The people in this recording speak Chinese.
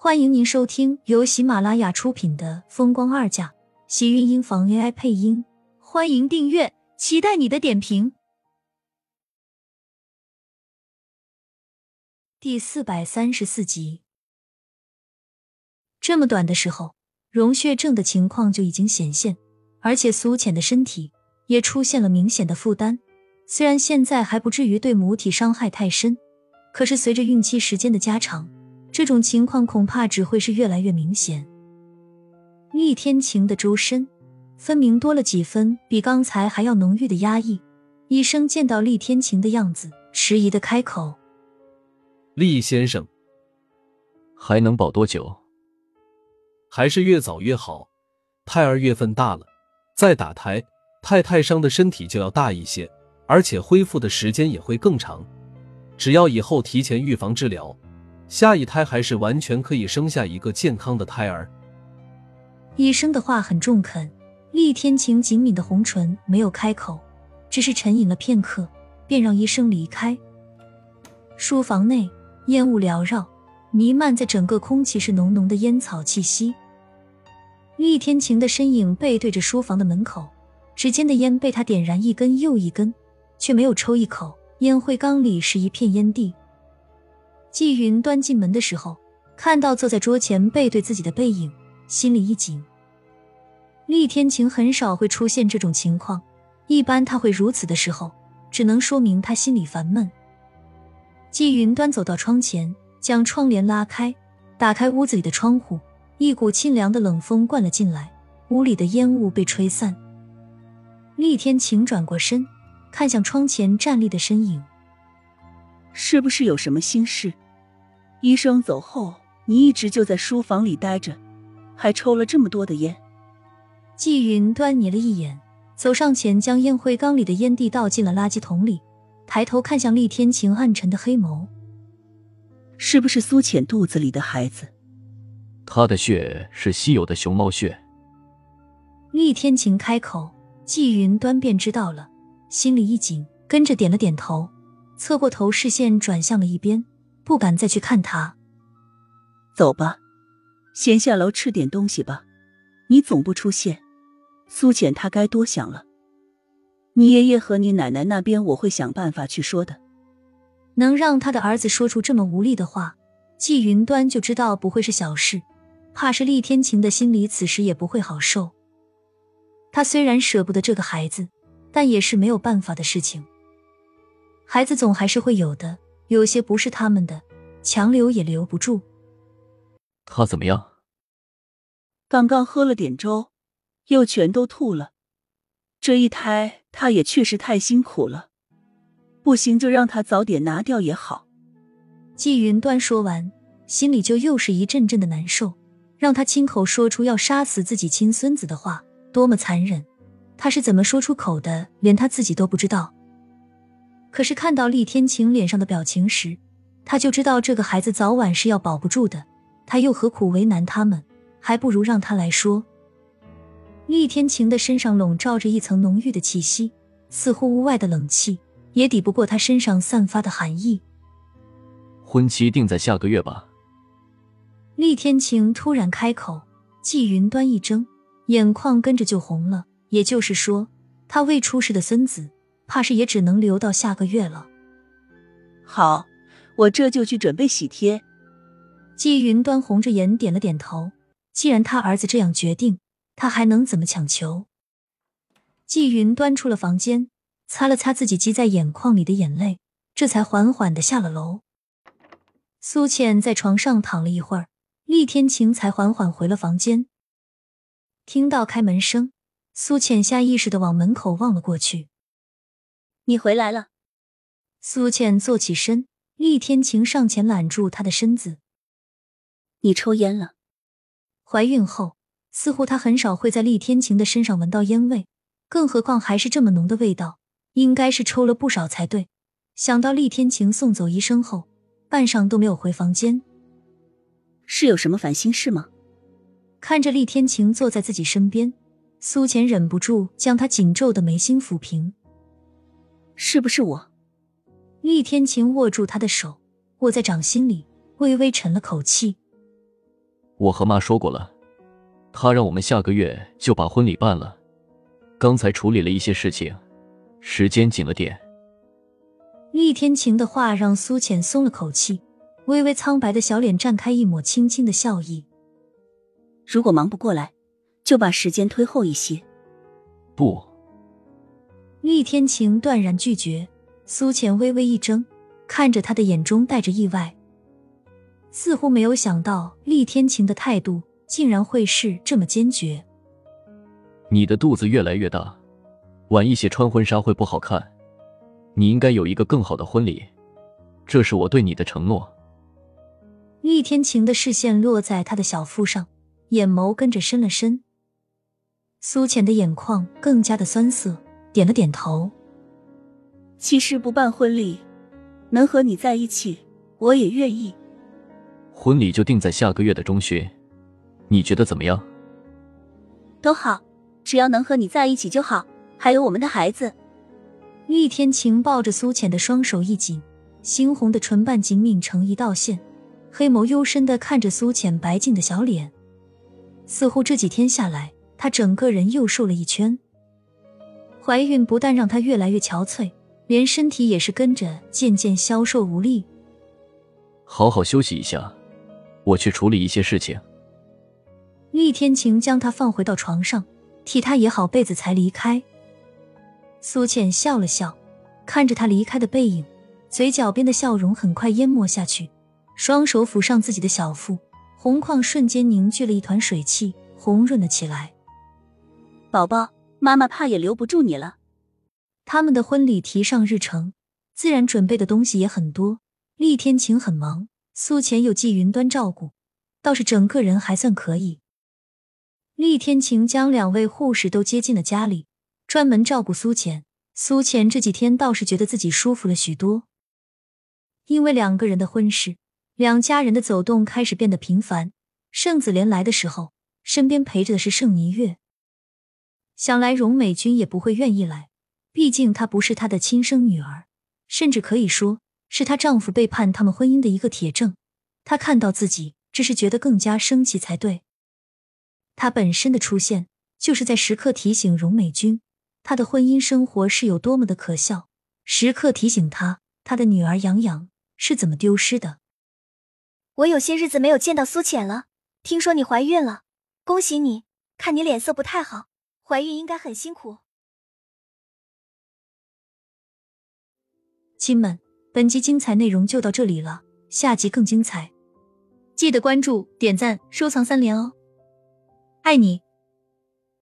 欢迎您收听由喜马拉雅出品的《风光二嫁》，喜运音房 AI 配音。欢迎订阅，期待你的点评。第四百三十四集，这么短的时候，溶血症的情况就已经显现，而且苏浅的身体也出现了明显的负担。虽然现在还不至于对母体伤害太深，可是随着孕期时间的加长。这种情况恐怕只会是越来越明显。厉天晴的周身分明多了几分比刚才还要浓郁的压抑。医生见到厉天晴的样子，迟疑的开口：“厉先生，还能保多久？还是越早越好。胎儿月份大了，再打胎，太太伤的身体就要大一些，而且恢复的时间也会更长。只要以后提前预防治疗。”下一胎还是完全可以生下一个健康的胎儿。医生的话很中肯，厉天晴紧抿的红唇没有开口，只是沉吟了片刻，便让医生离开。书房内烟雾缭绕，弥漫在整个空气是浓浓的烟草气息。厉天晴的身影背对着书房的门口，指尖的烟被他点燃一根又一根，却没有抽一口，烟灰缸里是一片烟蒂。季云端进门的时候，看到坐在桌前背对自己的背影，心里一紧。厉天晴很少会出现这种情况，一般他会如此的时候，只能说明他心里烦闷。季云端走到窗前，将窗帘拉开，打开屋子里的窗户，一股清凉的冷风灌了进来，屋里的烟雾被吹散。厉天晴转过身，看向窗前站立的身影，是不是有什么心事？医生走后，你一直就在书房里待着，还抽了这么多的烟。季云端睨了一眼，走上前将烟灰缸里的烟蒂倒进了垃圾桶里，抬头看向厉天晴暗沉的黑眸：“是不是苏浅肚子里的孩子？他的血是稀有的熊猫血。”厉天晴开口，季云端便知道了，心里一紧，跟着点了点头，侧过头，视线转向了一边。不敢再去看他。走吧，先下楼吃点东西吧。你总不出现，苏浅她该多想了。你爷爷和你奶奶那边，我会想办法去说的。能让他的儿子说出这么无力的话，季云端就知道不会是小事。怕是厉天晴的心里此时也不会好受。他虽然舍不得这个孩子，但也是没有办法的事情。孩子总还是会有的。有些不是他们的，强留也留不住。他怎么样？刚刚喝了点粥，又全都吐了。这一胎他也确实太辛苦了，不行就让他早点拿掉也好。季云端说完，心里就又是一阵阵的难受。让他亲口说出要杀死自己亲孙子的话，多么残忍！他是怎么说出口的，连他自己都不知道。可是看到厉天晴脸上的表情时，他就知道这个孩子早晚是要保不住的。他又何苦为难他们？还不如让他来说。厉天晴的身上笼罩着一层浓郁的气息，似乎屋外的冷气也抵不过他身上散发的寒意。婚期定在下个月吧。厉天晴突然开口，季云端一怔，眼眶跟着就红了。也就是说，他未出世的孙子。怕是也只能留到下个月了。好，我这就去准备喜帖。季云端红着眼点了点头。既然他儿子这样决定，他还能怎么强求？季云端出了房间，擦了擦自己积在眼眶里的眼泪，这才缓缓的下了楼。苏浅在床上躺了一会儿，厉天晴才缓缓回了房间。听到开门声，苏浅下意识的往门口望了过去。你回来了，苏倩坐起身，厉天晴上前揽住她的身子。你抽烟了？怀孕后，似乎她很少会在厉天晴的身上闻到烟味，更何况还是这么浓的味道，应该是抽了不少才对。想到厉天晴送走医生后，半晌都没有回房间，是有什么烦心事吗？看着厉天晴坐在自己身边，苏浅忍不住将他紧皱的眉心抚平。是不是我？厉天晴握住他的手，握在掌心里，微微沉了口气。我和妈说过了，她让我们下个月就把婚礼办了。刚才处理了一些事情，时间紧了点。厉天晴的话让苏浅松了口气，微微苍白的小脸绽开一抹轻轻的笑意。如果忙不过来，就把时间推后一些。不，厉天晴断然拒绝。苏浅微微一怔，看着他的眼中带着意外，似乎没有想到厉天晴的态度竟然会是这么坚决。你的肚子越来越大，晚一些穿婚纱会不好看。你应该有一个更好的婚礼，这是我对你的承诺。厉天晴的视线落在他的小腹上，眼眸跟着深了深。苏浅的眼眶更加的酸涩，点了点头。其实不办婚礼，能和你在一起，我也愿意。婚礼就定在下个月的中旬，你觉得怎么样？都好。只要能和你在一起就好，还有我们的孩子。厉天晴抱着苏浅的双手一紧，猩红的唇瓣紧抿成一道线，黑眸幽深的看着苏浅白净的小脸，似乎这几天下来，她整个人又瘦了一圈。怀孕不但让她越来越憔悴，连身体也是跟着渐渐消瘦无力。好好休息一下，我去处理一些事情。厉天晴将她放回到床上。替她掖好被子才离开。苏浅笑了笑，看着他离开的背影，嘴角边的笑容很快淹没下去，双手抚上自己的小腹，红框瞬间凝聚了一团水汽，红润了起来。宝宝，妈妈怕也留不住你了。他们的婚礼提上日程，自然准备的东西也很多。厉天晴很忙，苏浅有季云端照顾，倒是整个人还算可以。厉天晴将两位护士都接进了家里，专门照顾苏浅。苏浅这几天倒是觉得自己舒服了许多。因为两个人的婚事，两家人的走动开始变得频繁。盛子莲来的时候，身边陪着的是盛霓月。想来荣美君也不会愿意来，毕竟她不是她的亲生女儿，甚至可以说是她丈夫背叛他们婚姻的一个铁证。她看到自己，只是觉得更加生气才对。他本身的出现，就是在时刻提醒荣美君，她的婚姻生活是有多么的可笑，时刻提醒她，她的女儿杨洋是怎么丢失的。我有些日子没有见到苏浅了，听说你怀孕了，恭喜你！看你脸色不太好，怀孕应该很辛苦。亲们，本集精彩内容就到这里了，下集更精彩，记得关注、点赞、收藏三连哦！爱你。